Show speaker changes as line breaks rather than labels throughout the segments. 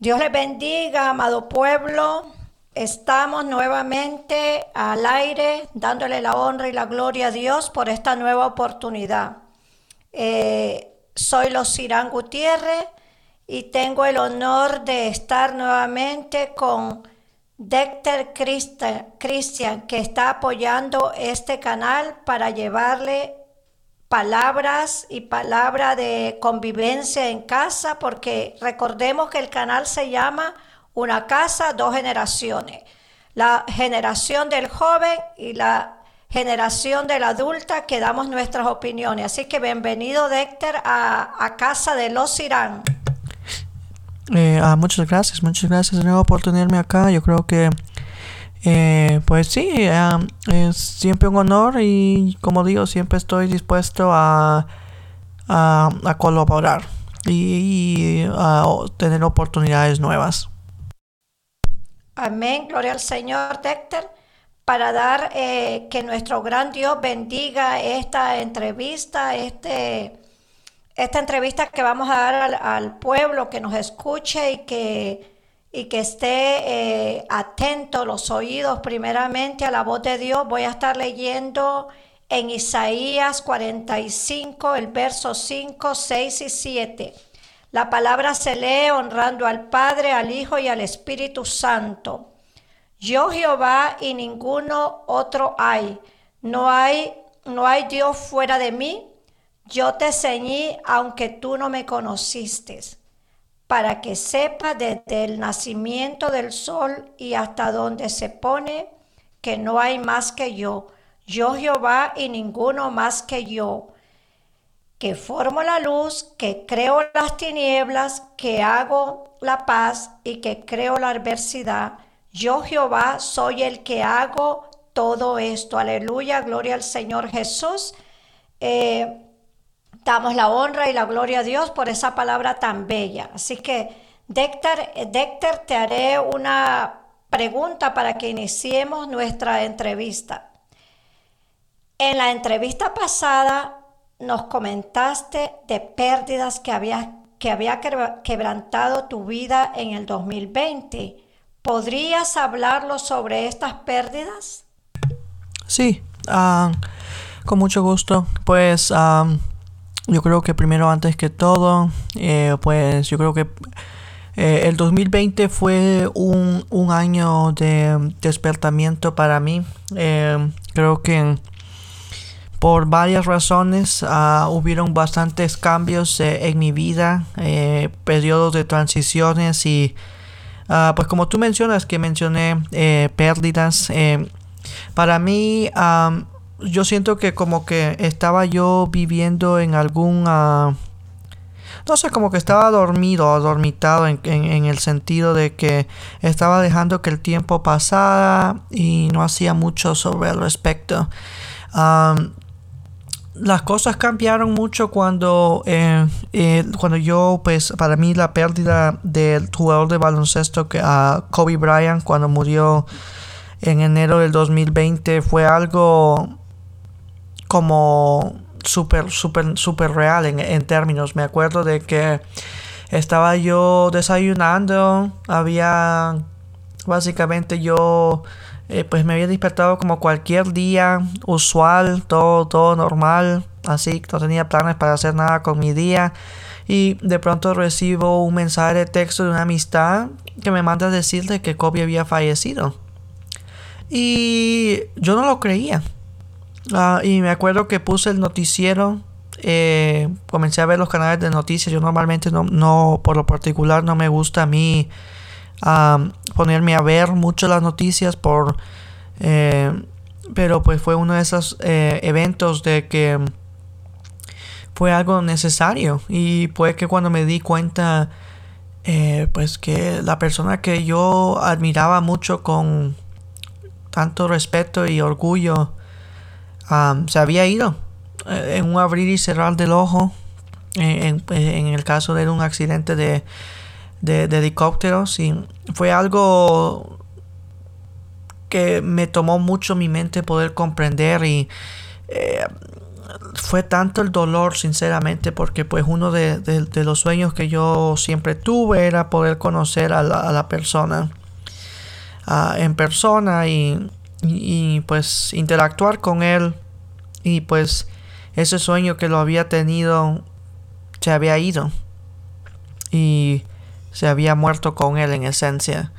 Dios les bendiga, amado pueblo. Estamos nuevamente al aire dándole la honra y la gloria a Dios por esta nueva oportunidad. Eh, soy los Irán Gutiérrez y tengo el honor de estar nuevamente con Dexter Christian, que está apoyando este canal para llevarle palabras y palabra de convivencia en casa, porque recordemos que el canal se llama Una casa, dos generaciones. La generación del joven y la generación de la adulta que damos nuestras opiniones. Así que bienvenido, Dexter, a, Casa de los Irán.
Eh, ah, muchas gracias, muchas gracias de nuevo por tenerme acá. Yo creo que eh, pues sí, es siempre un honor y como digo, siempre estoy dispuesto a, a, colaborar y, a tener oportunidades nuevas.
Amén, gloria al Señor, Dexter, para dar eh, que nuestro gran Dios bendiga esta entrevista, este, esta entrevista que vamos a dar al, al pueblo que nos escuche y que y que esté eh, atento los oídos primeramente a la voz de Dios. Voy a estar leyendo en Isaías 45, el verso 5, 6 y 7. La palabra se lee honrando al Padre, al Hijo y al Espíritu Santo. Yo Jehová y ninguno otro hay. No hay, no hay Dios fuera de mí. Yo te ceñí aunque tú no me conociste para que sepa desde el nacimiento del sol y hasta donde se pone que no hay más que yo, yo Jehová y ninguno más que yo, que formo la luz, que creo las tinieblas, que hago la paz y que creo la adversidad. Yo Jehová soy el que hago todo esto. Aleluya, gloria al Señor Jesús. Eh, Damos la honra y la gloria a Dios por esa palabra tan bella. Así que, Dexter, te haré una pregunta para que iniciemos nuestra entrevista. En la entrevista pasada nos comentaste de pérdidas que había, que había quebrantado tu vida en el 2020. ¿Podrías hablarlo sobre estas pérdidas?
Sí, ah, con mucho gusto. Pues ah, yo creo que primero, antes que todo, eh, pues yo creo que eh, el 2020 fue un, año de despertamiento para mí. Eh, creo que por varias razones uh, hubieron bastantes cambios en mi vida, periodos de transiciones y ah, pues como tú mencionas que mencioné pérdidas, para mí yo siento que como que estaba yo viviendo en algún... Uh, no sé, como que estaba dormido, adormitado en, en, el sentido de que estaba dejando que el tiempo pasara y no hacía mucho sobre el respecto. las cosas cambiaron mucho cuando, eh, eh, cuando yo, pues para mí la pérdida del jugador de baloncesto que, a Kobe Bryant cuando murió en enero del 2020 fue algo como súper, súper, súper real en, términos. Me acuerdo de que estaba yo desayunando, había básicamente yo eh, pues me había despertado como cualquier día usual, todo, todo normal, así no tenía planes para hacer nada con mi día y de pronto recibo un mensaje de texto de una amistad que me manda a decirle que Kobe había fallecido. Y yo no lo creía. Ah, y me acuerdo que puse el noticiero. Eh, comencé a ver los canales de noticias. Yo normalmente no, no por lo particular, no me gusta a mí ponerme a ver mucho las noticias por... Eh, pero pues fue uno de esos eh, eventos de que fue algo necesario. Y pues que cuando me di cuenta, pues que la persona que yo admiraba mucho con tanto respeto y orgullo, se había ido eh, en un abrir y cerrar del ojo. En, el caso de un accidente de, de, helicópteros. Y fue algo que me tomó mucho mi mente poder comprender y eh, fue tanto el dolor, sinceramente, porque pues uno de, los sueños que yo siempre tuve era poder conocer a la, persona en persona y, y, pues interactuar con él. Y pues ese sueño que lo había tenido se había ido. Y se había muerto con él en esencia.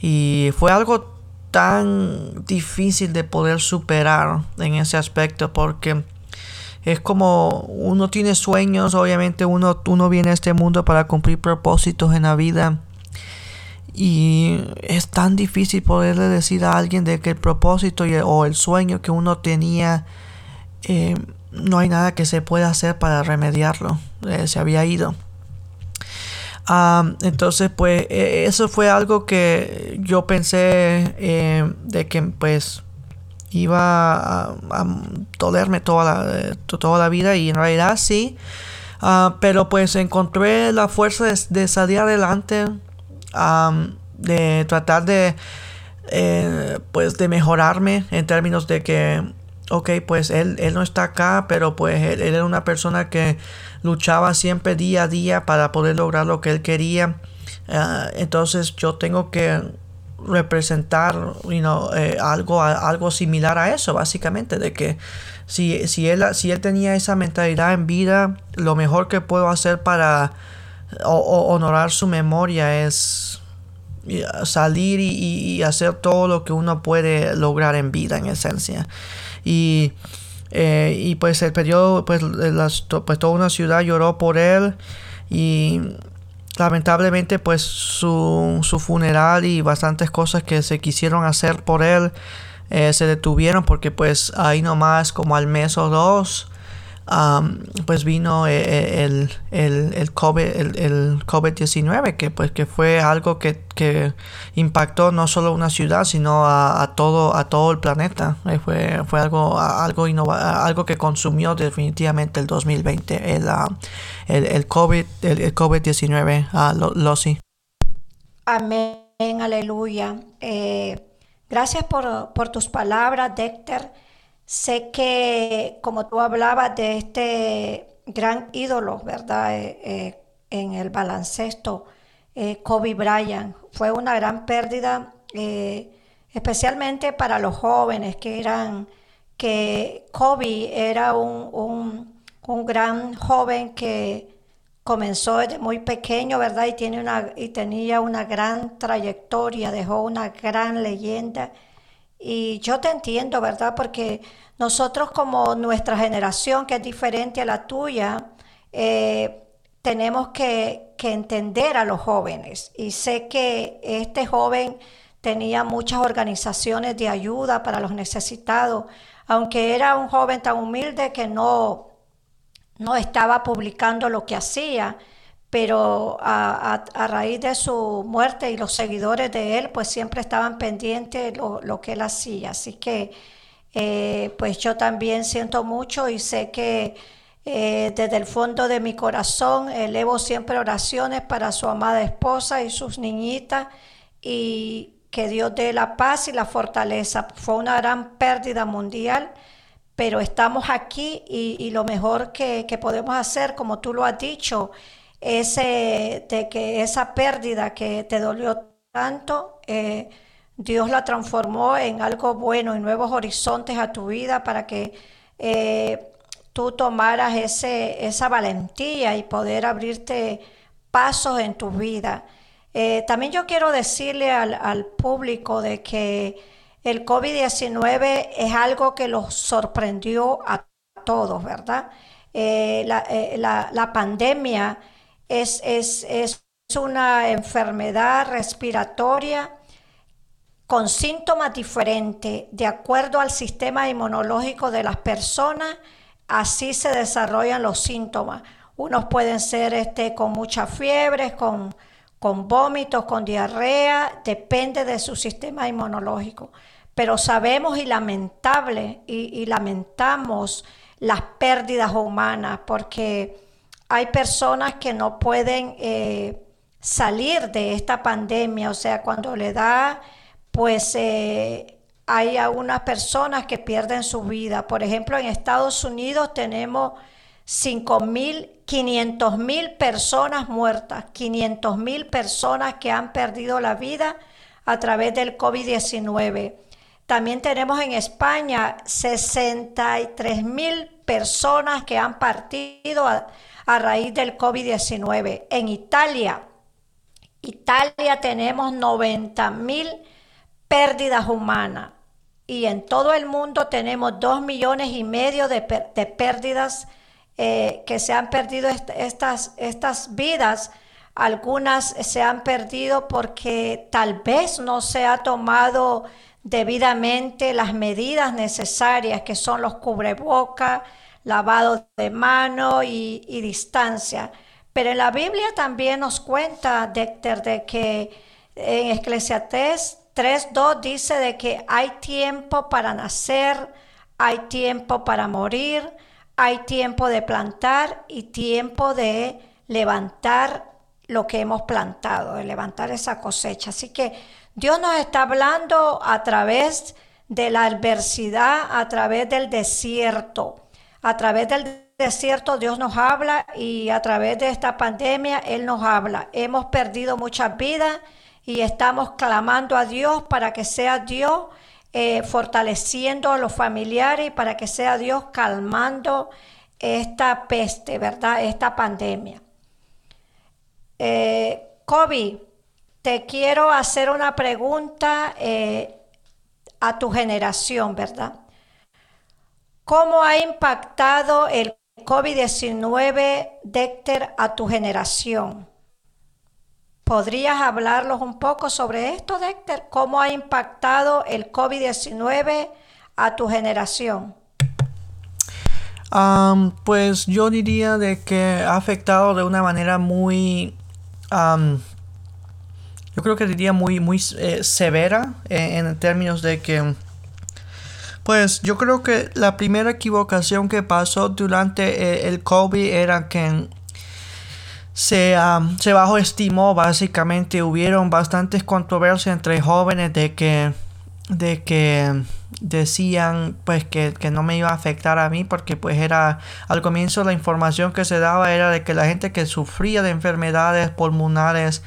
Y fue algo tan difícil de poder superar en ese aspecto porque es como uno tiene sueños, obviamente uno, uno viene a este mundo para cumplir propósitos en la vida y es tan difícil poderle decir a alguien de que el propósito o el sueño que uno tenía eh, no hay nada que se pueda hacer para remediarlo, eh, se había ido. entonces, pues e, eso fue algo que yo pensé eh, de que pues iba a, dolerme toda la, toda la vida y en realidad sí. Ah, pero pues encontré la fuerza de salir adelante de tratar de, eh, pues de mejorarme en términos de que, ok, pues él, él no está acá, pero pues él, era una persona que luchaba siempre día a día para poder lograr lo que él quería. Ah, entonces yo tengo que representar eh, algo, algo similar a eso, básicamente, de que si, si, él, si él tenía esa mentalidad en vida, lo mejor que puedo hacer para honorar su memoria es salir y, hacer todo lo que uno puede lograr en vida en esencia. Y, eh, y pues el periodo pues, pues toda una ciudad lloró por él y lamentablemente pues su, su funeral y bastantes cosas que se quisieron hacer por él eh, se detuvieron porque pues ahí nomás como al mes o dos pues vino eh, eh, el, el, el COVID, el, COVID-19, que pues que fue algo que, que, impactó no solo una ciudad, sino a, todo, a todo el planeta. Eh, fue, fue algo, algo, algo que consumió definitivamente el 2020, el, ah, el, el, COVID, el, COVID-19, uh, lo,
Amén, aleluya. gracias por, por tus palabras, Dexter. Sé que, como tú hablabas de este gran ídolo, ¿verdad? Eh, eh, en el baloncesto, eh, Kobe Bryant, fue una gran pérdida, especialmente para los jóvenes que eran, que Kobe era un, gran joven que comenzó desde muy pequeño, ¿verdad? Y, tiene una, y tenía una gran trayectoria, dejó una gran leyenda y yo te entiendo, ¿verdad? Porque nosotros como nuestra generación, que es diferente a la tuya, eh, tenemos que, que, entender a los jóvenes. Y sé que este joven tenía muchas organizaciones de ayuda para los necesitados, aunque era un joven tan humilde que no, no estaba publicando lo que hacía pero a, raíz de su muerte y los seguidores de él, pues siempre estaban pendientes de lo, que él hacía. Así que, eh, pues yo también siento mucho y sé que eh, desde el fondo de mi corazón elevo siempre oraciones para su amada esposa y sus niñitas y que Dios dé la paz y la fortaleza. Fue una gran pérdida mundial pero estamos aquí y, lo mejor que, que, podemos hacer, como tú lo has dicho, ese, de que esa pérdida que te dolió tanto, eh, Dios la transformó en algo bueno, en nuevos horizontes a tu vida para que eh, tú tomaras ese, esa valentía y poder abrirte pasos en tu vida. Eh, también yo quiero decirle al, público de que el COVID-19 es algo que los sorprendió a todos, ¿verdad? la, la pandemia es, es, una enfermedad respiratoria con síntomas diferentes de acuerdo al sistema inmunológico de las personas, así se desarrollan los síntomas. Unos pueden ser este, con mucha fiebre, con, con vómitos, con diarrea, depende de su sistema inmunológico. Pero sabemos y lamentable y lamentamos las pérdidas humanas porque hay personas que no pueden eh, salir de esta pandemia, o sea, cuando le da, pues, eh, hay algunas personas que pierden su vida. Por ejemplo, en Estados Unidos tenemos 5.000, 500 mil personas muertas, 500 mil personas que han perdido la vida a través del COVID-19. También tenemos en España 63 mil personas que han partido a, a raíz del COVID-19. En Italia, Italia tenemos 90 mil pérdidas humanas y en todo el mundo tenemos 2 millones y medio de, pérdidas eh, que se han perdido estas, estas vidas. Algunas se han perdido porque tal vez no se ha tomado debidamente las medidas necesarias que son los cubrebocas, lavado de mano y, distancia. Pero en la Biblia también nos cuenta, Décter, de que en Eclesiastés 3.2 dice de que hay tiempo para nacer, hay tiempo para morir, hay tiempo de plantar y tiempo de levantar lo que hemos plantado, de levantar esa cosecha. Así que Dios nos está hablando a través de la adversidad, a través del desierto. A través del desierto Dios nos habla y a través de esta pandemia Él nos habla. Hemos perdido muchas vidas y estamos clamando a Dios para que sea Dios eh, fortaleciendo a los familiares y para que sea Dios calmando esta peste, ¿verdad? Esta pandemia. Eh, te quiero hacer una pregunta eh, a tu generación, ¿verdad? ¿Cómo ha impactado el COVID-19, Dexter, a tu generación? ¿Podrías hablarnos un poco sobre esto, Dexter? ¿Cómo ha impactado el COVID-19 a tu generación?
pues yo diría de que ha afectado de una manera muy, yo creo que diría muy, muy eh, severa en términos de que pues yo creo que la primera equivocación que pasó durante eh, el COVID era que se, se bajo estimó básicamente, hubieron bastantes controversias entre jóvenes de que, de que decían pues que, que, no me iba a afectar a mí porque pues era al comienzo la información que se daba era de que la gente que sufría de enfermedades pulmonares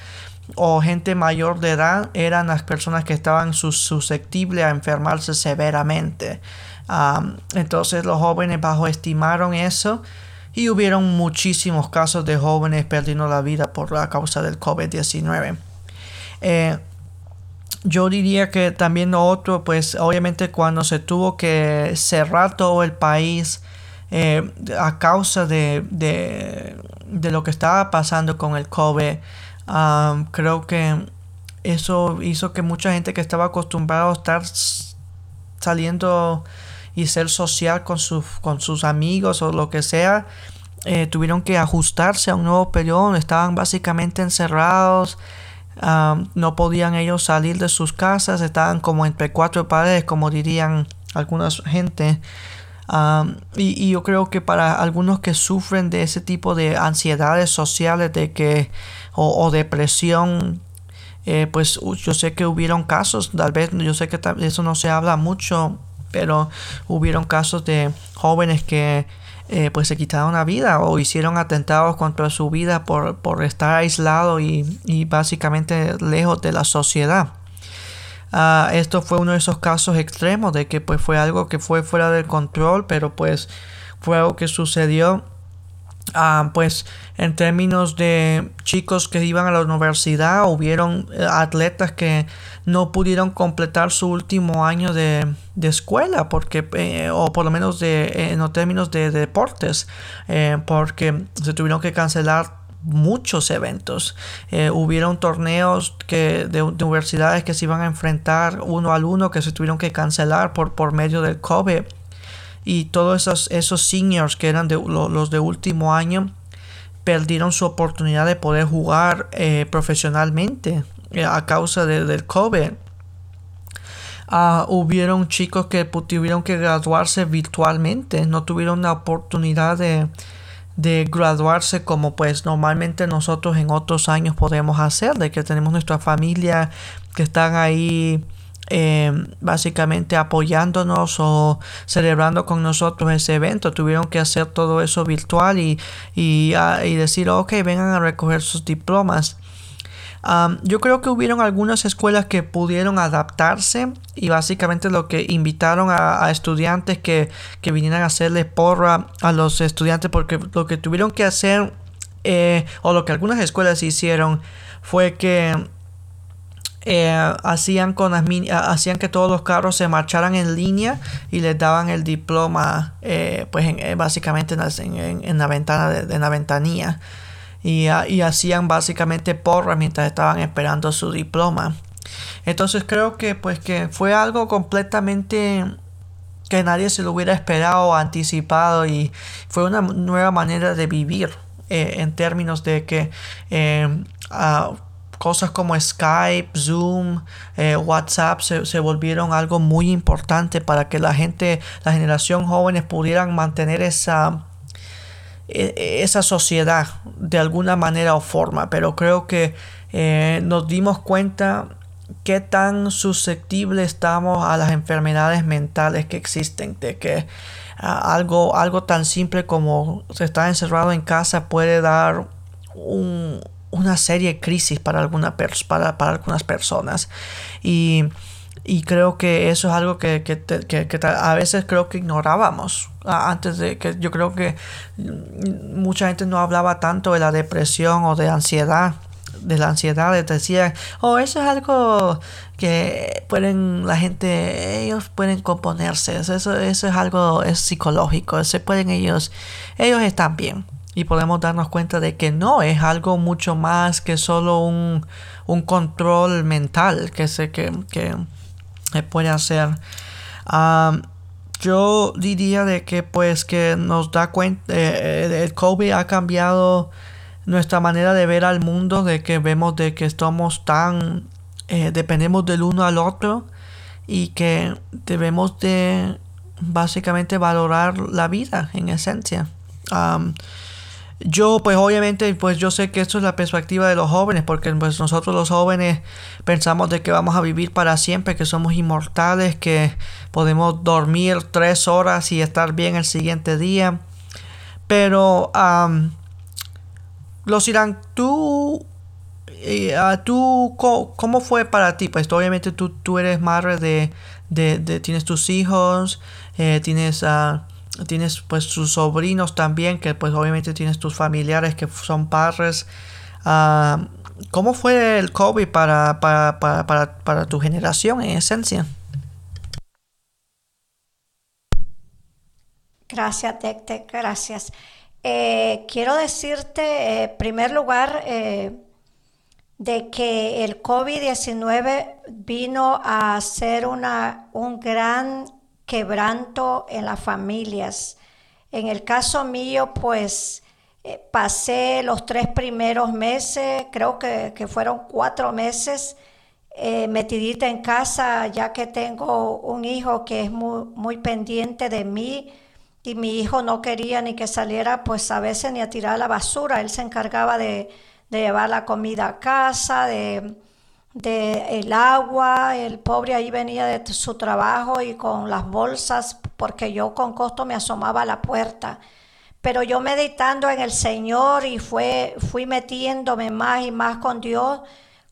o gente mayor de edad eran las personas que estaban susceptibles a enfermarse severamente. entonces los jóvenes bajo estimaron eso y hubieron muchísimos casos de jóvenes perdiendo la vida por la causa del COVID-19. Eh, yo diría que también lo otro, pues obviamente cuando se tuvo que cerrar todo el país eh, a causa de, de, de, lo que estaba pasando con el COVID, creo que eso hizo que mucha gente que estaba acostumbrada a estar saliendo y ser social con, sus con sus amigos o lo que sea, eh, tuvieron que ajustarse a un nuevo periodo, estaban básicamente encerrados, no podían ellos salir de sus casas, estaban como entre cuatro paredes, como dirían algunas gente. y, yo creo que para algunos que sufren de ese tipo de ansiedades sociales, de que o, depresión, eh, pues yo sé que hubieron casos, tal vez yo sé que eso no se habla mucho, pero hubieron casos de jóvenes que eh, pues se quitaron la vida o hicieron atentados contra su vida por, por estar aislado y, y, básicamente lejos de la sociedad. Ah, esto fue uno de esos casos extremos de que pues fue algo que fue fuera del control, pero pues fue algo que sucedió Ah, pues en términos de chicos que iban a la universidad, hubieron eh, atletas que no pudieron completar su último año de, escuela, porque, eh, o por lo menos de, en términos de, deportes, eh, porque se tuvieron que cancelar muchos eventos. hubieron torneos que, de, universidades que se iban a enfrentar uno al uno que se tuvieron que cancelar por, por medio del COVID y todos esos, esos seniors que eran los de último año perdieron su oportunidad de poder jugar eh, profesionalmente eh, a causa del COVID. Uh, hubieron chicos que tuvieron que graduarse virtualmente, no tuvieron la oportunidad de, de graduarse como pues normalmente nosotros en otros años podemos hacer, de que tenemos nuestra familia que están ahí eh, básicamente apoyándonos o celebrando con nosotros ese evento. Tuvieron que hacer todo eso virtual y, y, ah, y decir, ok, vengan a recoger sus diplomas. yo creo que hubieron algunas escuelas que pudieron adaptarse y básicamente lo que invitaron a, estudiantes que, que, vinieran a hacerle porra a los estudiantes porque lo que tuvieron que hacer eh, o lo que algunas escuelas hicieron fue que eh, hacían, con hacían que todos los carros se marcharan en línea y les daban el diploma eh, pues eh, básicamente en, la ventana de, la ventanilla. Y, ah, y, hacían básicamente porras mientras estaban esperando su diploma. Entonces creo que pues que fue algo completamente que nadie se lo hubiera esperado o anticipado y fue una nueva manera de vivir en términos de que uh, cosas como Skype, Zoom, eh, WhatsApp se, volvieron algo muy importante para que la gente, la generación jóvenes pudieran mantener esa, e, e, esa sociedad de alguna manera o forma. Pero creo que eh, nos dimos cuenta qué tan susceptible estamos a las enfermedades mentales que existen, de que algo, algo tan simple como estar encerrado en casa puede dar un, una serie de crisis para, alguna para, para algunas personas. Y, y, creo que eso es algo que, que, que, a veces creo que ignorábamos. Antes de que yo creo que mucha gente no hablaba tanto de la depresión o de ansiedad. De la ansiedad, decía, oh, eso es algo que pueden, la gente, ellos pueden componerse, eso, eso es algo, es psicológico, se pueden ellos, ellos están bien y podemos darnos cuenta de que no es algo mucho más que solo un, control mental que se que, que puede hacer. Yo diría de que pues que nos da cuenta eh, eh, el COVID ha cambiado nuestra manera de ver al mundo de que vemos de que estamos tan eh, dependemos del uno al otro y que debemos de básicamente valorar la vida en esencia yo, pues obviamente, pues yo sé que esto es la perspectiva de los jóvenes, porque pues nosotros los jóvenes pensamos de que vamos a vivir para siempre, que somos inmortales, que podemos dormir tres horas y estar bien el siguiente día. Pero, los irán, tú, eh, tú, ¿cómo, fue para ti? Pues obviamente tú, tú eres madre de, de, tienes tus hijos, eh, tienes... a tienes pues sus sobrinos también, que pues obviamente tienes tus familiares que son padres. Ah, ¿Cómo fue el COVID para, para, para, para, tu generación en esencia?
Gracias, Tecte, gracias. Eh, quiero decirte, en eh, primer lugar, eh, de que el COVID-19 vino a ser una, un gran quebranto en las familias. En el caso mío, pues eh, pasé los tres primeros meses, creo que, fueron cuatro meses, eh, metidita en casa, ya que tengo un hijo que es muy, pendiente de mí y mi hijo no quería ni que saliera, pues a veces ni a tirar la basura. Él se encargaba de, de llevar la comida a casa, de de el agua, el pobre ahí venía de su trabajo y con las bolsas, porque yo con costo me asomaba a la puerta. Pero yo meditando en el Señor y fue, fui metiéndome más y más con Dios,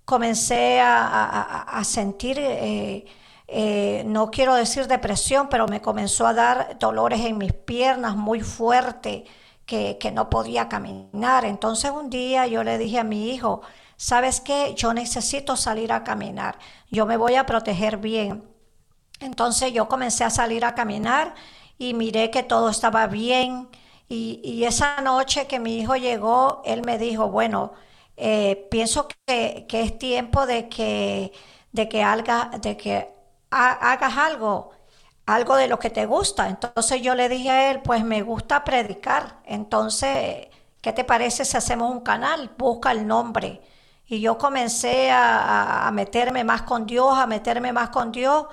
comencé a, sentir, eh, eh, no quiero decir depresión, pero me comenzó a dar dolores en mis piernas muy fuerte, que, que no podía caminar. Entonces un día yo le dije a mi hijo, ¿sabes qué? Yo necesito salir a caminar, yo me voy a proteger bien. Entonces yo comencé a salir a caminar y miré que todo estaba bien. Y, esa noche que mi hijo llegó, él me dijo, bueno, eh, pienso que, es tiempo de que, de que, haga, de que hagas algo, algo de lo que te gusta. Entonces yo le dije a él, pues me gusta predicar. Entonces, ¿qué te parece si hacemos un canal? Busca el nombre. Y yo comencé a, meterme más con Dios, a meterme más con Dios.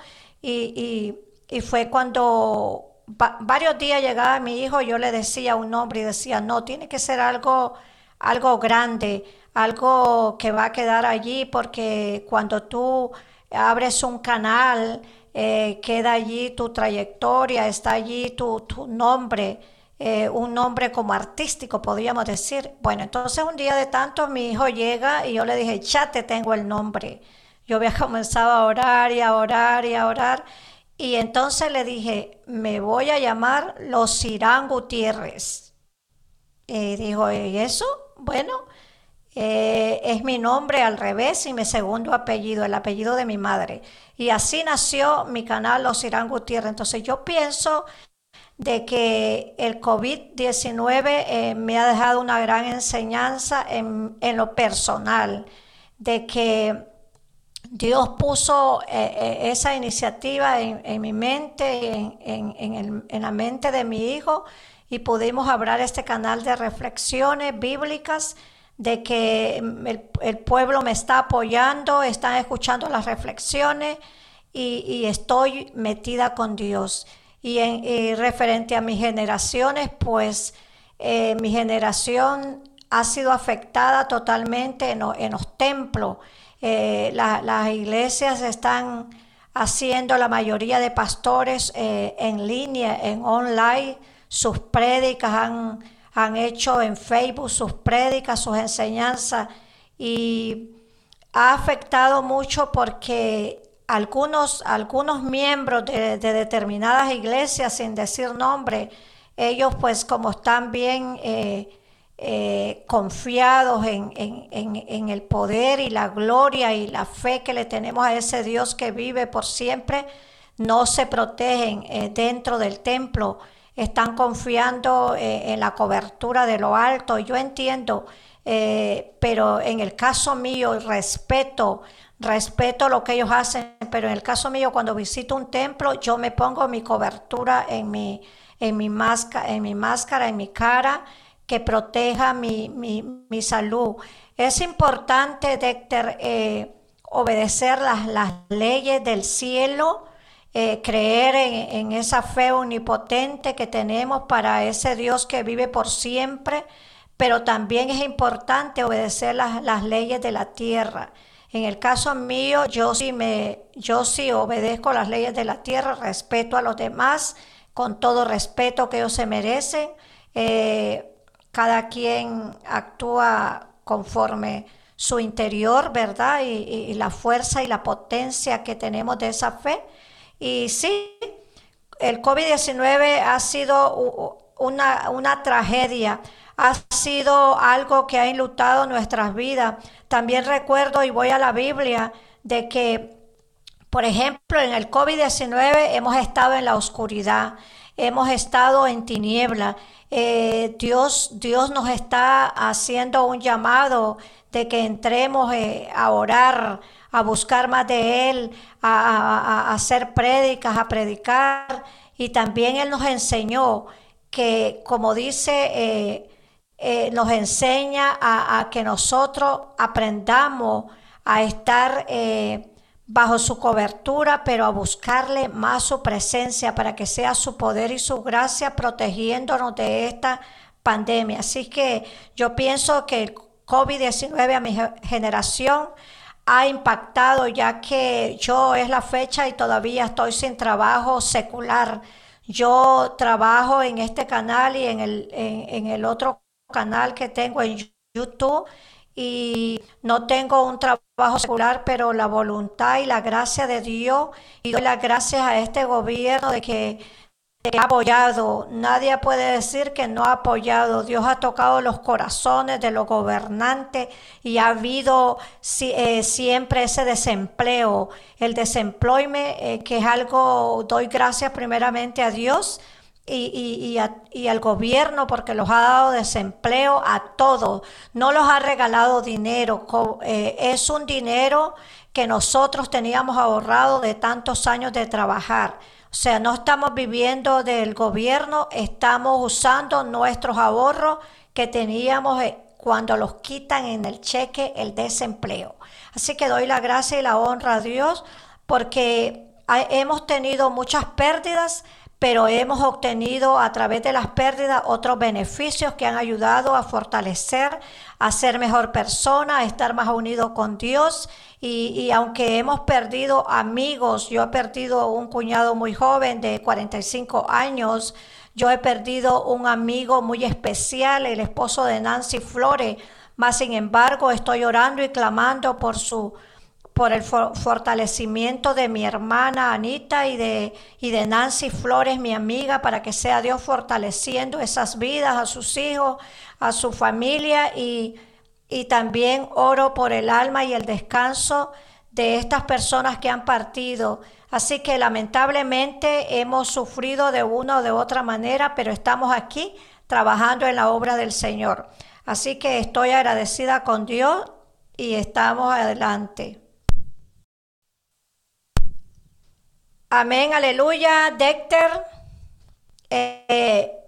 Y, fue cuando varios días llegaba mi hijo, yo le decía un nombre y decía, no, tiene que ser algo, algo grande, algo que va a quedar allí porque cuando tú abres un canal, eh, queda allí tu trayectoria, está allí tu, tu nombre, eh, un nombre como artístico, podríamos decir. Bueno, entonces un día de tanto mi hijo llega y yo le dije, ya te tengo el nombre. Yo había comenzado a orar y a orar y a orar. Y entonces le dije, me voy a llamar Los Irán Gutiérrez. Y dijo, ¿y eso? Bueno, eh, es mi nombre al revés y mi segundo apellido, el apellido de mi madre. Y así nació mi canal Los Irán Gutiérrez. Entonces yo pienso de que el COVID-19 eh, me ha dejado una gran enseñanza en, lo personal, de que Dios puso eh, esa iniciativa en, mi mente, en, en la mente de mi hijo, y pudimos abrir este canal de reflexiones bíblicas de que el, pueblo me está apoyando, están escuchando las reflexiones y, estoy metida con Dios. Y, en, referente a mis generaciones, pues eh, mi generación ha sido afectada totalmente en, los templos. Eh, las iglesias están haciendo la mayoría de pastores eh, en línea, en online, sus prédicas han han hecho en Facebook sus prédicas, sus enseñanzas y ha afectado mucho porque algunos, algunos miembros de, determinadas iglesias, sin decir nombre, ellos pues como están bien eh, eh, confiados en, el poder y la gloria y la fe que le tenemos a ese Dios que vive por siempre, no se protegen eh, dentro del templo están confiando en la cobertura de lo alto. Yo entiendo, pero en el caso mío, respeto, respeto lo que ellos hacen, pero en el caso mío, cuando visito un templo, yo me pongo mi cobertura en mi, en mi, máscara, en mi máscara, en mi cara, que proteja mi, mi, salud. Es importante, eh, obedecer las, las leyes del cielo eh, creer en, esa fe omnipotente que tenemos para ese Dios que vive por siempre, pero también es importante obedecer las, leyes de la tierra. En el caso mío, yo sí, me, yo sí obedezco las leyes de la tierra, respeto a los demás con todo respeto que ellos se merecen. Eh, cada quien actúa conforme su interior, ¿verdad? y, la fuerza y la potencia que tenemos de esa fe. Y sí, el COVID-19 ha sido una, tragedia, ha sido algo que ha enlutado nuestras vidas. También recuerdo, y voy a la Biblia, de que, por ejemplo, en el COVID-19 hemos estado en la oscuridad, hemos estado en tiniebla. Eh, Dios, Dios nos está haciendo un llamado de que entremos eh, a orar, a buscar más de Él, a, hacer prédicas, a predicar. Y también Él nos enseñó que, como dice, eh, eh, nos enseña a, que nosotros aprendamos a estar eh, bajo su cobertura, pero a buscarle más su presencia para que sea su poder y su gracia protegiéndonos de esta pandemia. Así que yo pienso que el COVID-19 a mi generación ha impactado ya que yo es la fecha y todavía estoy sin trabajo secular. Yo trabajo en este canal y en el, en, el otro canal que tengo en YouTube y no tengo un trabajo secular, pero la voluntad y la gracia de Dios y doy las gracias a este gobierno de que ha apoyado. Nadie puede decir que no ha apoyado. Dios ha tocado los corazones de los gobernantes y ha habido eh, siempre ese desempleo. El desempleo, eh, que es algo, doy gracias primeramente a Dios. Y, al gobierno porque los ha dado desempleo a todos, no los ha regalado dinero, eh, es un dinero que nosotros teníamos ahorrado de tantos años de trabajar. O sea, no estamos viviendo del gobierno, estamos usando nuestros ahorros que teníamos eh, cuando los quitan en el cheque el desempleo. Así que doy la gracia y la honra a Dios porque hemos tenido muchas pérdidas, pero hemos obtenido a través de las pérdidas otros beneficios que han ayudado a fortalecer, a ser mejor persona, a estar más unido con Dios. Y, aunque hemos perdido amigos, yo he perdido un cuñado muy joven de 45 años, yo he perdido un amigo muy especial, el esposo de Nancy Flores, más sin embargo estoy orando y clamando por su por el fortalecimiento de mi hermana Anita y de, y de Nancy Flores, mi amiga, para que sea Dios fortaleciendo esas vidas a sus hijos, a su familia y, y también oro por el alma y el descanso de estas personas que han partido. Así que lamentablemente hemos sufrido de una o de otra manera, pero estamos aquí trabajando en la obra del Señor. Así que estoy agradecida con Dios y estamos adelante. Amén, aleluya, Dexter. Eh,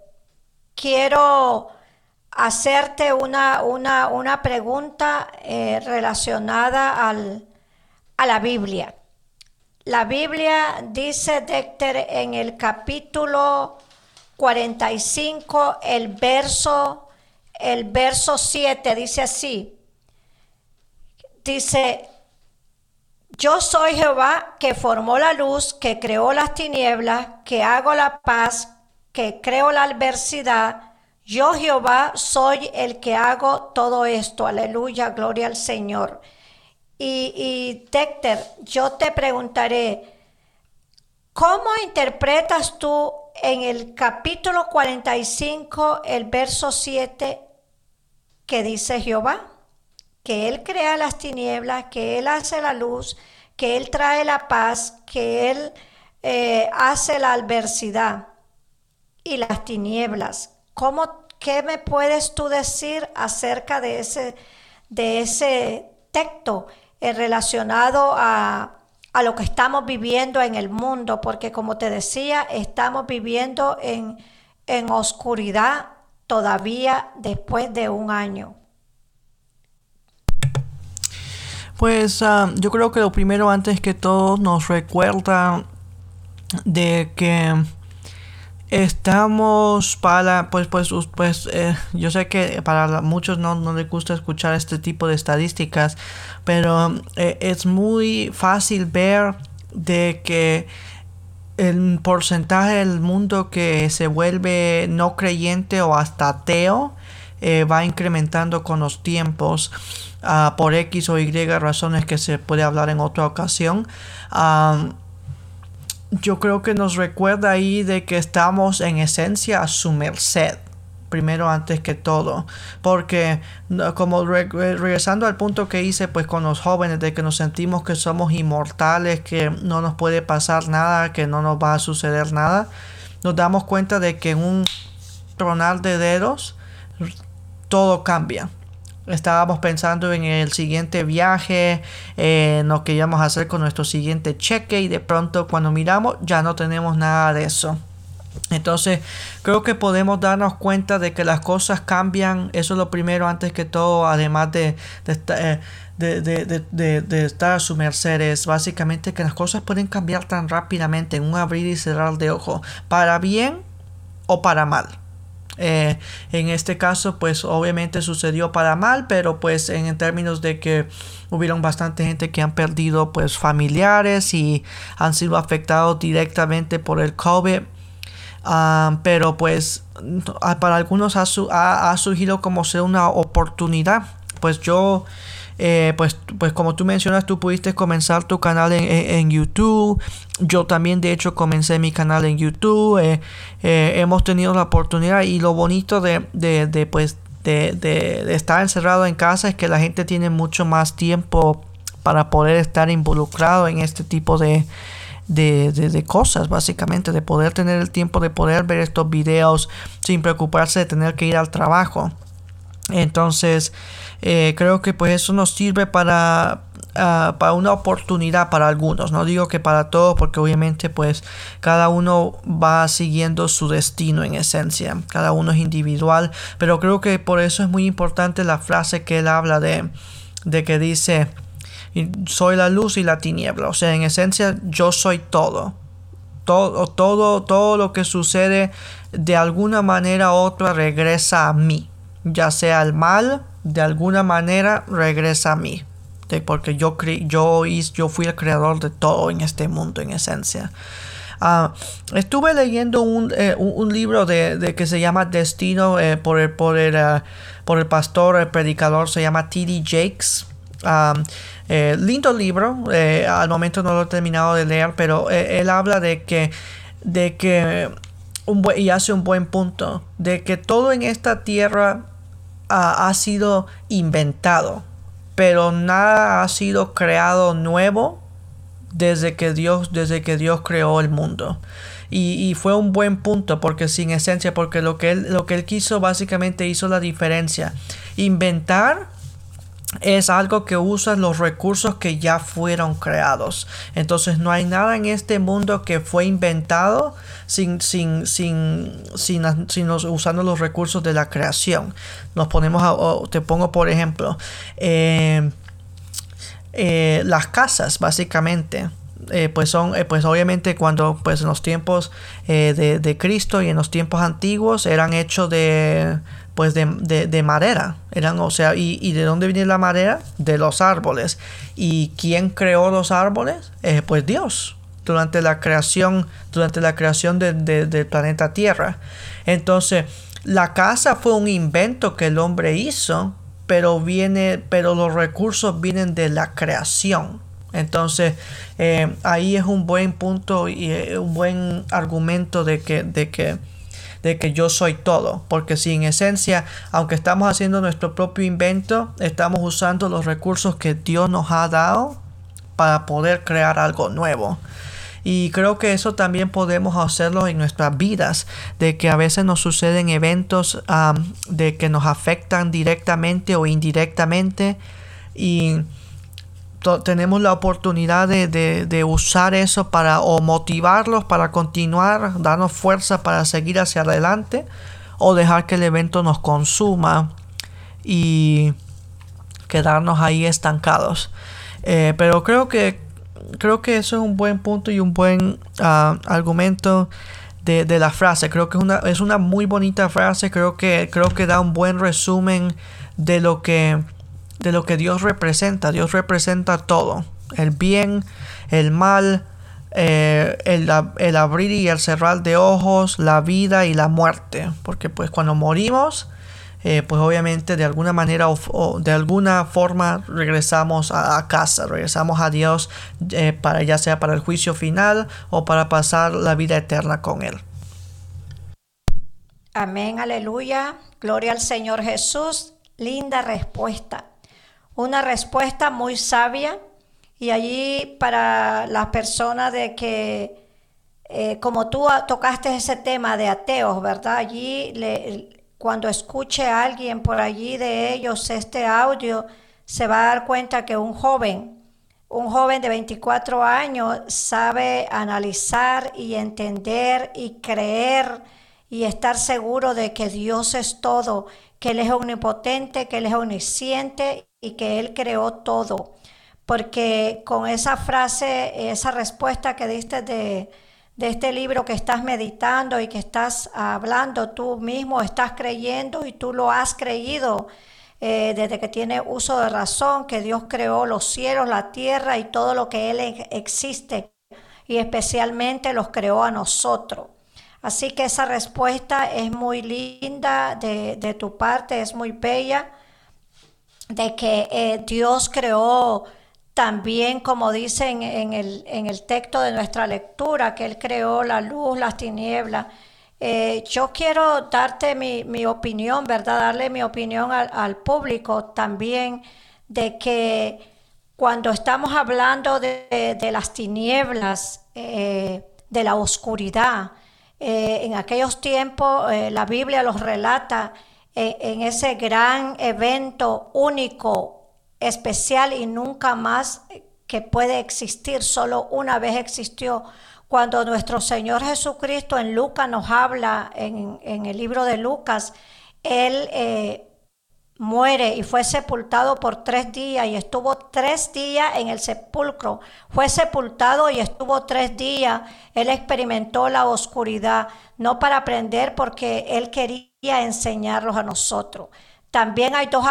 quiero hacerte una, una, una pregunta eh, relacionada al, a la Biblia. La Biblia dice, Dexter, en el capítulo 45, el verso, el verso 7, dice así. Dice, yo soy Jehová que formó la luz, que creó las tinieblas, que hago la paz, que creo la adversidad. Yo Jehová soy el que hago todo esto. Aleluya, gloria al Señor. Y, y yo te preguntaré, ¿cómo interpretas tú en el capítulo 45, el verso 7, que dice Jehová? Que Él crea las tinieblas, que Él hace la luz, que Él trae la paz, que Él eh, hace la adversidad y las tinieblas. ¿Cómo, ¿Qué me puedes tú decir acerca de ese, de ese texto eh, relacionado a, a lo que estamos viviendo en el mundo? Porque como te decía, estamos viviendo en, en oscuridad todavía después de un año.
Pues ah, yo creo que lo primero antes que todo nos recuerda de que estamos para pues pues pues eh, yo sé que para muchos no, no les gusta escuchar este tipo de estadísticas pero eh, es muy fácil ver de que el porcentaje del mundo que se vuelve no creyente o hasta ateo eh, va incrementando con los tiempos Ah, por X o Y razones que se puede hablar en otra ocasión. yo creo que nos recuerda ahí de que estamos en esencia a su merced primero antes que todo porque como regresando al punto que hice pues con los jóvenes de que nos sentimos que somos inmortales que no nos puede pasar nada que no nos va a suceder nada nos damos cuenta de que en un tronar de dedos todo cambia Estábamos pensando en el siguiente viaje, en lo que íbamos a hacer con nuestro siguiente cheque y de pronto cuando miramos ya no tenemos nada de eso. Entonces creo que podemos darnos cuenta de que las cosas cambian. Eso es lo primero antes que todo, además de, de, eh, de, estar a su merced. Es básicamente que las cosas pueden cambiar tan rápidamente en un abrir y cerrar de ojo. Para bien o para mal. Eh, en este caso, pues obviamente sucedió para mal, pero pues en términos de que hubieron bastante gente que han perdido pues familiares y han sido afectados directamente por el COVID. Ah, pero pues para algunos ha, ha surgido como ser una oportunidad. Pues yo eh, pues, pues como tú mencionas, tú pudiste comenzar tu canal en, YouTube. Yo también, de hecho, comencé mi canal en YouTube. Eh, eh, hemos tenido la oportunidad y lo bonito de, de, pues, de, de, estar encerrado en casa es que la gente tiene mucho más tiempo para poder estar involucrado en este tipo de, de, de, cosas, básicamente, de poder tener el tiempo de poder ver estos videos sin preocuparse de tener que ir al trabajo. Entonces, eh, creo que pues eso nos sirve para, ah, para una oportunidad para algunos. No digo que para todos, porque obviamente pues cada uno va siguiendo su destino en esencia. Cada uno es individual. Pero creo que por eso es muy importante la frase que él habla de, de que dice, soy la luz y la tiniebla. O sea, en esencia yo soy todo. todo, todo, todo lo que sucede de alguna manera u otra regresa a mí. Ya sea el mal, de alguna manera regresa a mí. porque yo, yo, yo fui el creador de todo en este mundo, en esencia. Ah, estuve leyendo un, eh, libro de, que se llama Destino eh, por, el, por, el, ah, por el pastor, el predicador, se llama T.D. Jakes. Ah, eh, lindo libro, al momento no lo he terminado de leer, pero él habla de que, de que un y hace un buen punto, de que todo en esta tierra ha sido inventado, pero nada ha sido creado nuevo desde que Dios, desde que Dios creó el mundo. Y, fue un buen punto porque sin esencia, porque lo que él, lo que él quiso básicamente hizo la diferencia. Inventar es algo que usa los recursos que ya fueron creados. Entonces no hay nada en este mundo que fue inventado sin, sin, sin, sin, usando los recursos de la creación. Nos ponemos a, te pongo por ejemplo, eh, eh, las casas básicamente. Eh, pues son pues obviamente cuando pues en los tiempos de, de, Cristo y en los tiempos antiguos eran hechos de pues de, de, madera. Eran o sea y, y, de dónde viene la madera de los árboles. Y quién creó los árboles pues Dios. Durante la creación durante la creación del planeta Tierra. Entonces la casa fue un invento que el hombre hizo pero viene, pero los recursos vienen de la creación. Entonces, eh, ahí es un buen punto y eh, un buen argumento de que, de que, de que yo soy todo. Porque si en esencia, aunque estamos haciendo nuestro propio invento, estamos usando los recursos que Dios nos ha dado para poder crear algo nuevo. Y creo que eso también podemos hacerlo en nuestras vidas, de que a veces nos suceden eventos de que nos afectan directamente o indirectamente y tenemos la oportunidad de, usar eso para o motivarlos para continuar, darnos fuerza para seguir hacia adelante o dejar que el evento nos consuma y quedarnos ahí estancados. Eh, pero creo que creo que eso es un buen punto y un buen ah, argumento de, la frase. Creo que es una, es una muy bonita frase. Creo que, creo que da un buen resumen de lo que, de lo que Dios representa. Dios representa todo. El bien, el mal, eh, el, el, abrir y el cerrar de ojos, la vida y la muerte. Porque pues cuando morimos, eh, pues obviamente de alguna manera o, de alguna forma regresamos a, casa, regresamos a Dios eh, para ya sea para el juicio final o para pasar la vida eterna con Él.
Amén, aleluya, gloria al Señor Jesús, linda respuesta, una respuesta muy sabia y allí para las personas de que eh, como tú tocaste ese tema de ateos, ¿verdad? Allí le, cuando escuche a alguien por allí de ellos este audio, se va a dar cuenta que un joven, un joven de 24 años, sabe analizar y entender y creer y estar seguro de que Dios es todo, que Él es omnipotente, que Él es omnisciente y que Él creó todo. Porque con esa frase, esa respuesta que diste de de este libro que estás meditando y que estás hablando tú mismo, estás creyendo y tú lo has creído eh, desde que tiene uso de razón, que Dios creó los cielos, la tierra y todo lo que Él existe y especialmente los creó a nosotros. Así que esa respuesta es muy linda de, de tu parte, es muy bella, de que eh, Dios creó también, como dicen en el, en el texto de nuestra lectura, que Él creó la luz, las tinieblas. Eh, yo quiero darte mi, opinión, ¿verdad? Darle mi opinión al, público también de que cuando estamos hablando de, las tinieblas, eh, de la oscuridad, en aquellos tiempos la Biblia los relata en ese gran evento único, especial y nunca más que puede existir, solo una vez existió. Cuando nuestro Señor Jesucristo en Lucas nos habla, en, el libro de Lucas, Él eh, muere y fue sepultado por tres días y estuvo tres días en el sepulcro. Fue sepultado y estuvo tres días. Él experimentó la oscuridad, no para aprender porque él quería enseñarlos a nosotros. También hay dos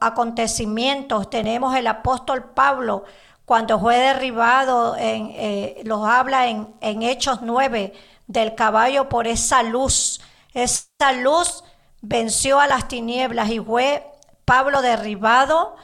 acontecimientos. Tenemos el apóstol Pablo cuando fue derribado, en, eh, los habla en, en Hechos 9 del caballo por esa luz. Esa luz venció a las tinieblas y fue Pablo derribado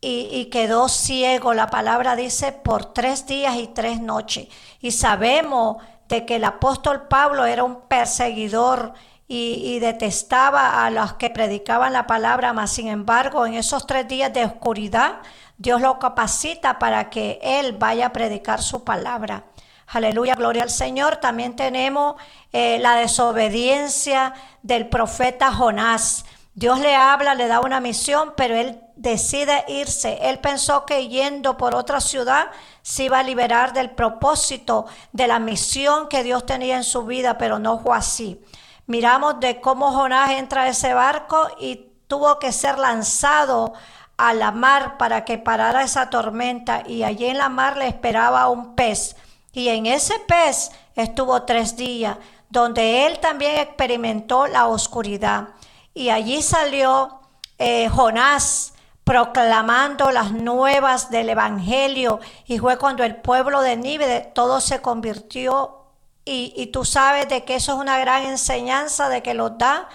y, quedó ciego. La palabra dice por tres días y tres noches. Y sabemos de que el apóstol Pablo era un perseguidor y, detestaba a los que predicaban la palabra, mas sin embargo en esos tres días de oscuridad Dios lo capacita para que Él vaya a predicar su palabra. Aleluya, gloria al Señor. También tenemos eh, la desobediencia del profeta Jonás. Dios le habla, le da una misión, pero él decide irse. Él pensó que yendo por otra ciudad se iba a liberar del propósito, de la misión que Dios tenía en su vida, pero no fue así. Miramos de cómo Jonás entra a ese barco y tuvo que ser lanzado a la mar para que parara esa tormenta y allí en la mar le esperaba un pez. Y en ese pez estuvo tres días, donde él también experimentó la oscuridad. Y allí salió eh, Jonás proclamando las nuevas del Evangelio. Y fue cuando el pueblo de Nínive todo se convirtió. Y, tú sabes de que eso es una gran enseñanza de que los da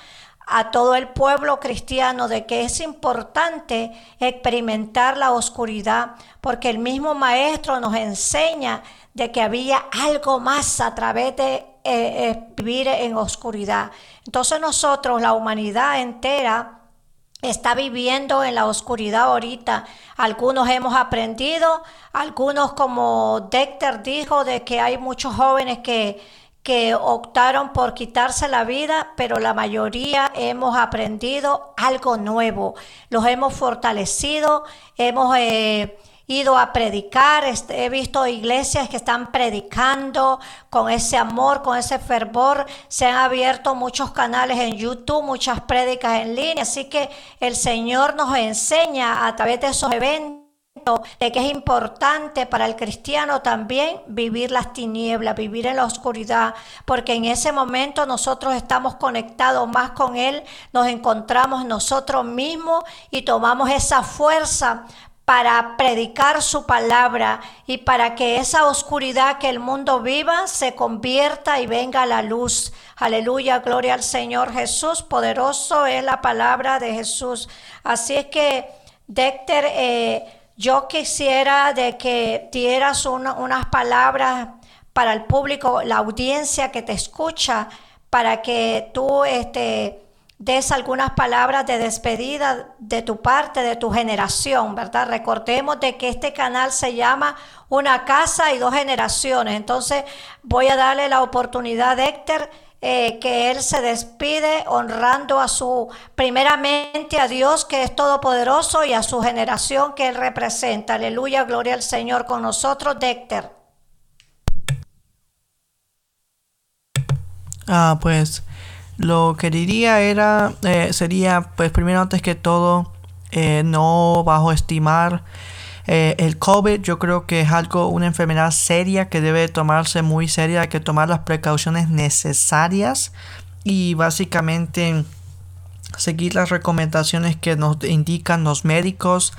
a todo el pueblo cristiano de que es importante experimentar la oscuridad, porque el mismo maestro nos enseña de que había algo más a través de eh, eh, vivir en oscuridad. Entonces nosotros, la humanidad entera, está viviendo en la oscuridad ahorita. Algunos hemos aprendido, algunos como Dexter dijo, de que hay muchos jóvenes que que optaron por quitarse la vida, pero la mayoría hemos aprendido algo nuevo, los hemos fortalecido, hemos eh, ido a predicar, este, he visto iglesias que están predicando con ese amor, con ese fervor, se han abierto muchos canales en YouTube, muchas prédicas en línea, así que el Señor nos enseña a través de esos eventos de que es importante para el cristiano también vivir las tinieblas, vivir en la oscuridad, porque en ese momento nosotros estamos conectados más con Él, nos encontramos nosotros mismos y tomamos esa fuerza para predicar su palabra y para que esa oscuridad que el mundo viva se convierta y venga a la luz. Aleluya, gloria al Señor Jesús, poderoso es la palabra de Jesús. Así es que, Dexter, eh, yo quisiera de que dieras unas palabras para el público, la audiencia que te escucha, para que tú este, des algunas palabras de despedida de tu parte, de tu generación, ¿verdad? Recordemos de que este canal se llama Una casa y dos generaciones. Entonces voy a darle la oportunidad, Héctor, eh, que Él se despide honrando a su, primeramente a Dios que es todopoderoso y a su generación que Él representa. Aleluya, gloria al Señor con nosotros, Dexter.
Ah, pues lo que diría era, eh, sería, pues primero antes que todo, eh, no bajo estimar eh, el COVID. Yo creo que es algo, una enfermedad seria que debe tomarse muy seria, hay que tomar las precauciones necesarias y básicamente seguir las recomendaciones que nos indican los médicos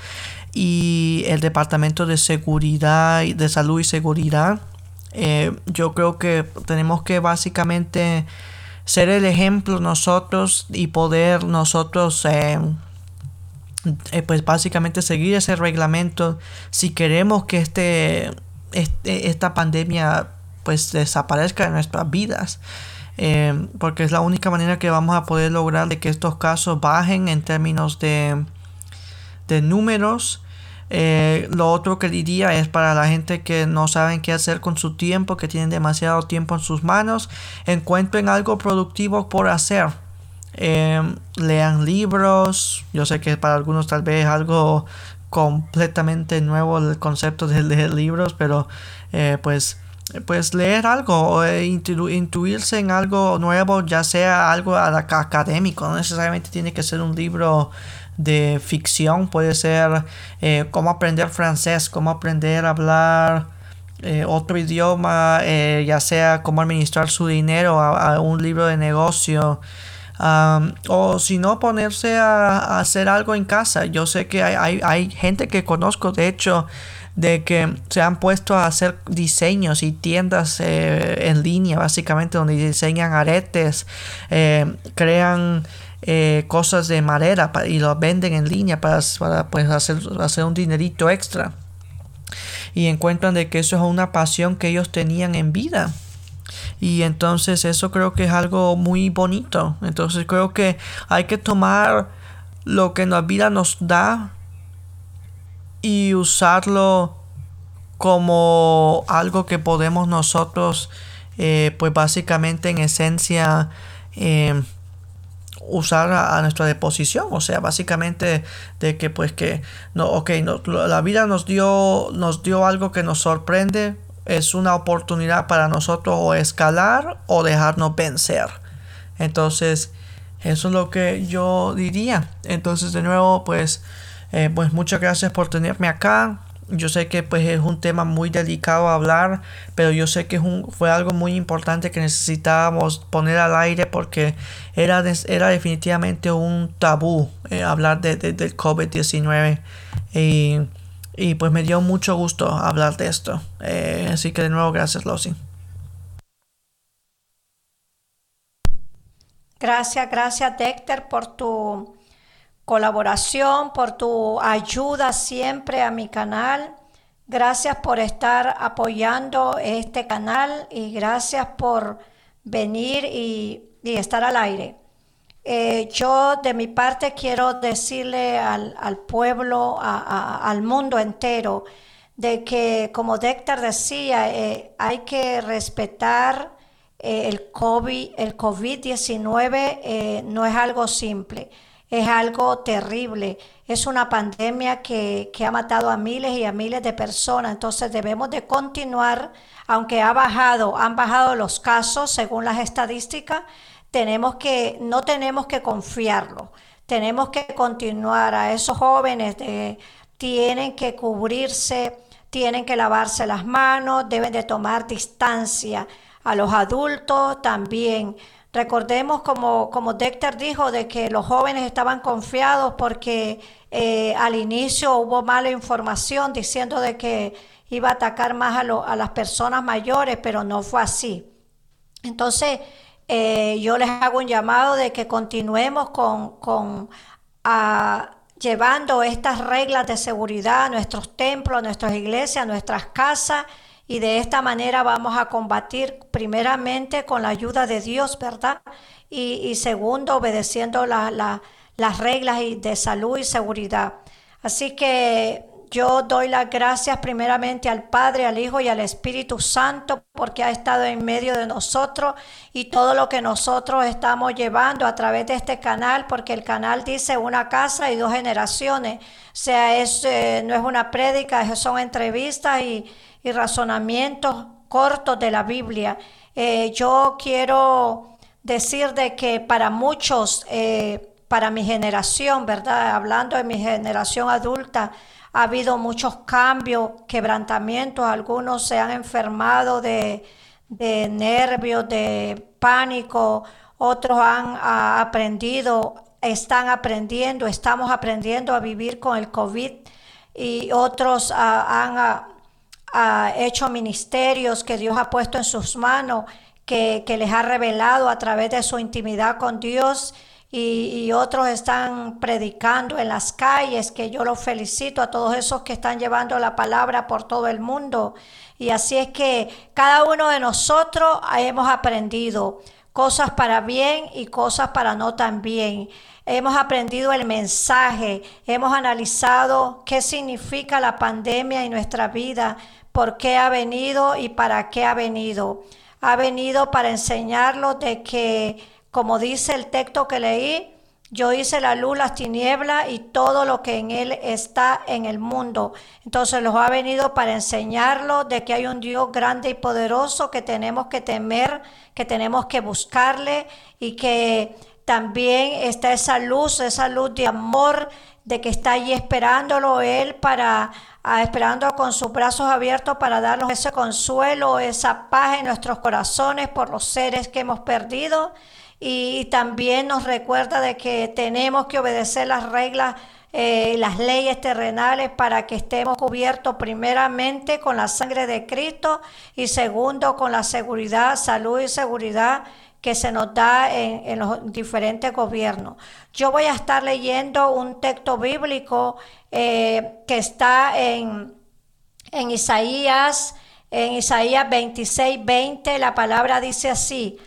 y el departamento de seguridad de salud y seguridad. Yo creo que tenemos que básicamente ser el ejemplo nosotros y poder nosotros eh, eh, pues básicamente seguir ese reglamento si queremos que este, este esta pandemia pues desaparezca de nuestras vidas eh, porque es la única manera que vamos a poder lograr de que estos casos bajen en términos de, de números eh, lo otro que diría es para la gente que no saben qué hacer con su tiempo, que tienen demasiado tiempo en sus manos, encuentren algo productivo por hacer. Em, lean libros. Yo sé que para algunos tal vez algo completamente nuevo el concepto de leer libros, pero eh, pues pues leer algo o intuirse en algo nuevo, ya sea algo académico, no necesariamente tiene que ser un libro de ficción, puede ser eh, cómo aprender francés, cómo aprender a hablar eh, otro idioma, eh, ya sea cómo administrar su dinero a, un libro de negocio. o si no ponerse a, hacer algo en casa. Yo sé que hay, hay gente que conozco, de hecho, de que se han puesto a hacer diseños y tiendas en línea básicamente donde diseñan aretes, eh, crean eh, cosas de madera y lo venden en línea para, pues, hacer, hacer un dinerito extra. Y encuentran de que eso es una pasión que ellos tenían en vida. Y entonces eso creo que es algo muy bonito. Entonces creo que hay que tomar lo que la vida nos da y usarlo como algo que podemos nosotros eh, pues básicamente en esencia eh, usar a, nuestra disposición o sea básicamente de que pues que no ok la vida nos dio nos dio algo que nos sorprende es una oportunidad para nosotros o escalar o dejarnos vencer entonces eso es lo que yo diría entonces de nuevo pues eh, pues muchas gracias por tenerme acá. Yo sé que pues es un tema muy delicado hablar, pero yo sé que es un, fue algo muy importante que necesitábamos poner al aire porque era, era definitivamente un tabú eh, hablar de, del COVID-19 y, y, pues me dio mucho gusto hablar de esto. Eh, así que de nuevo gracias Losi.
Gracias, gracias Dexter por tu colaboración, por tu ayuda siempre a mi canal. Gracias por estar apoyando este canal y gracias por venir y, estar al aire. Eh, yo de mi parte quiero decirle al, pueblo, al mundo entero, de que como Déctar decía, eh, hay que respetar eh, el COVID, el COVID-19 no es algo simple es algo terrible. Es una pandemia que, ha matado a miles y a miles de personas. Entonces debemos de continuar, aunque ha bajado, han bajado los casos según las estadísticas, tenemos que, no tenemos que confiarlo. Tenemos que continuar a esos jóvenes de, tienen que cubrirse, tienen que lavarse las manos, deben de tomar distancia. A los adultos también Recordemos, como, como Dexter dijo, de que los jóvenes estaban confiados porque eh, al inicio hubo mala información diciendo de que iba a atacar más a, las personas mayores, pero no fue así. Entonces, eh, yo les hago un llamado de que continuemos con, con llevando estas reglas de seguridad a nuestros templos, a nuestras iglesias, a nuestras casas y de esta manera vamos a combatir primeramente con la ayuda de Dios, ¿verdad? Y, segundo, obedeciendo las reglas de salud y seguridad. Así que yo doy las gracias primeramente al Padre, al Hijo y al Espíritu Santo porque ha estado en medio de nosotros y todo lo que nosotros estamos llevando a través de este canal, porque el canal dice una casa y dos generaciones. O sea, es, eh, no es una prédica, son entrevistas y, y razonamientos cortos de la Biblia. Eh, yo quiero decir de que para muchos, eh, para mi generación, ¿verdad? Hablando de mi generación adulta, ha habido muchos cambios, quebrantamientos, algunos se han enfermado de, nervios, de pánico, otros han aprendido, están aprendiendo, estamos aprendiendo a vivir con el COVID y otros han ha hecho ministerios que Dios ha puesto en sus manos, que, les ha revelado a través de su intimidad con Dios. Y, otros están predicando en las calles, que yo los felicito a todos esos que están llevando la palabra por todo el mundo. Y así es que cada uno de nosotros hemos aprendido cosas para bien y cosas para no tan bien. Hemos aprendido el mensaje, hemos analizado qué significa la pandemia en nuestra vida, por qué ha venido y para qué ha venido. Ha venido para enseñarlo de que, como dice el texto que leí, Yo hice la luz, las tinieblas y todo lo que en él está en el mundo. Entonces los ha venido para enseñarlo de que hay un Dios grande y poderoso que tenemos que temer, que tenemos que buscarle y que también está esa luz, esa luz de amor, de que está allí esperándolo él para esperando con sus brazos abiertos para darnos ese consuelo, esa paz en nuestros corazones por los seres que hemos perdido. Y también nos recuerda de que tenemos que obedecer las reglas eh, las leyes terrenales para que estemos cubiertos primeramente con la sangre de Cristo y segundo con la seguridad, salud y seguridad que se nos da en, los diferentes gobiernos. Yo voy a estar leyendo un texto bíblico eh, que está en, en Isaías, en Isaías 26, 20, la palabra dice así,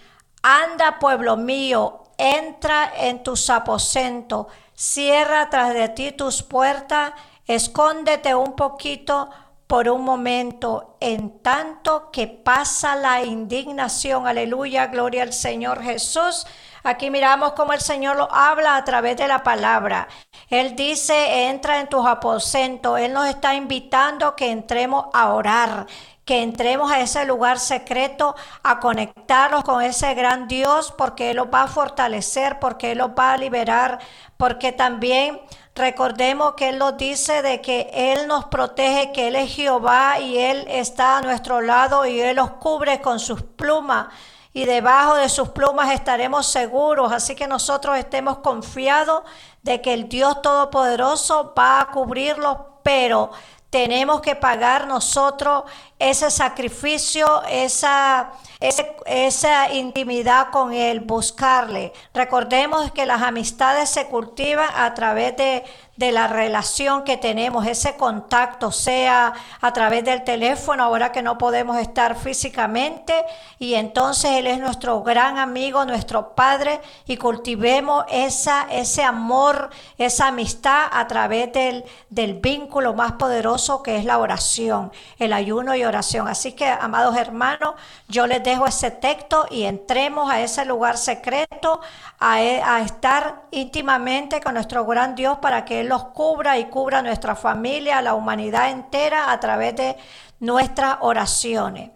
Anda, pueblo mío, entra en tus aposentos, cierra tras de ti tus puertas, escóndete un poquito por un momento, en tanto que pasa la indignación. Aleluya, gloria al Señor Jesús. Aquí miramos cómo el Señor lo habla a través de la palabra. Él dice, entra en tus aposentos. Él nos está invitando que entremos a orar que entremos a ese lugar secreto, a conectarnos con ese gran Dios, porque Él los va a fortalecer, porque Él los va a liberar, porque también recordemos que Él nos dice de que Él nos protege, que Él es Jehová y Él está a nuestro lado y Él los cubre con sus plumas. Y debajo de sus plumas estaremos seguros, así que nosotros estemos confiados de que el Dios Todopoderoso va a cubrirlos, pero tenemos que pagar nosotros ese sacrificio, esa, esa intimidad con Él, buscarle. Recordemos que las amistades se cultivan a través de de la relación que tenemos, ese contacto, sea a través del teléfono, ahora que no podemos estar físicamente, y entonces Él es nuestro gran amigo, nuestro Padre, y cultivemos esa, ese amor, esa amistad a través del, del vínculo más poderoso que es la oración, el ayuno y oración. Así que, amados hermanos, yo les dejo ese texto y entremos a ese lugar secreto, a, a estar íntimamente con nuestro gran Dios para que Él los cubra y cubra nuestra familia, la humanidad entera a través de nuestras oraciones.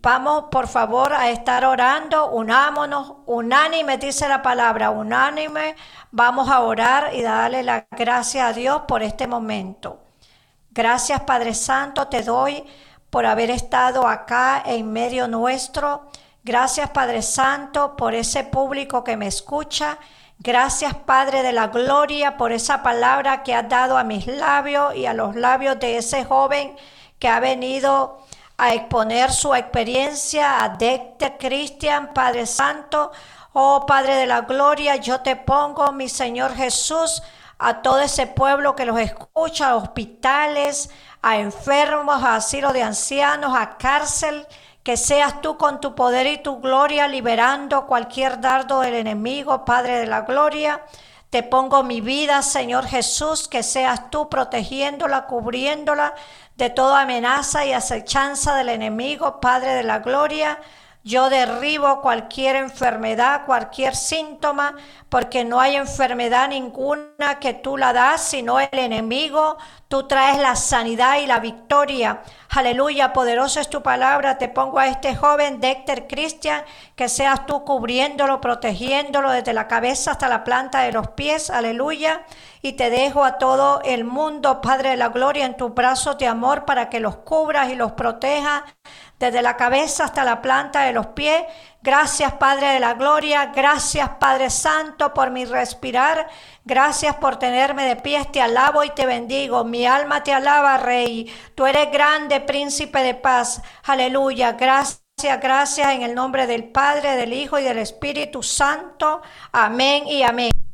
Vamos, por favor, a estar orando, unámonos, unánime, dice la palabra, unánime, vamos a orar y darle la gracia a Dios por este momento. Gracias, Padre Santo, te doy por haber estado acá en medio nuestro. Gracias, Padre Santo, por ese público que me escucha Gracias Padre de la Gloria por esa palabra que has dado a mis labios y a los labios de ese joven que ha venido a exponer su experiencia a Decte Cristian, Padre Santo. Oh Padre de la Gloria, yo te pongo, mi Señor Jesús, a todo ese pueblo que los escucha, a hospitales, a enfermos, a asilo de ancianos, a cárcel que seas tú con tu poder y tu gloria liberando cualquier dardo del enemigo, Padre de la Gloria. Te pongo mi vida, Señor Jesús, que seas tú protegiéndola, cubriéndola de toda amenaza y acechanza del enemigo, Padre de la Gloria. Yo derribo cualquier enfermedad, cualquier síntoma, porque no hay enfermedad ninguna que tú la das, sino el enemigo. Tú traes la sanidad y la victoria. Aleluya, poderoso es tu palabra. Te pongo a este joven Dexter Christian, que seas tú cubriéndolo, protegiéndolo desde la cabeza hasta la planta de los pies. Aleluya. Y te dejo a todo el mundo, Padre de la Gloria, en tus brazos de amor para que los cubras y los protejas desde la cabeza hasta la planta de los pies. Gracias Padre de la Gloria, gracias Padre Santo por mi respirar, gracias por tenerme de pie, te alabo y te bendigo, mi alma te alaba Rey, tú eres grande príncipe de paz, aleluya, gracias. Gracias en el nombre del Padre, del Hijo y del Espíritu Santo. Amén y amén.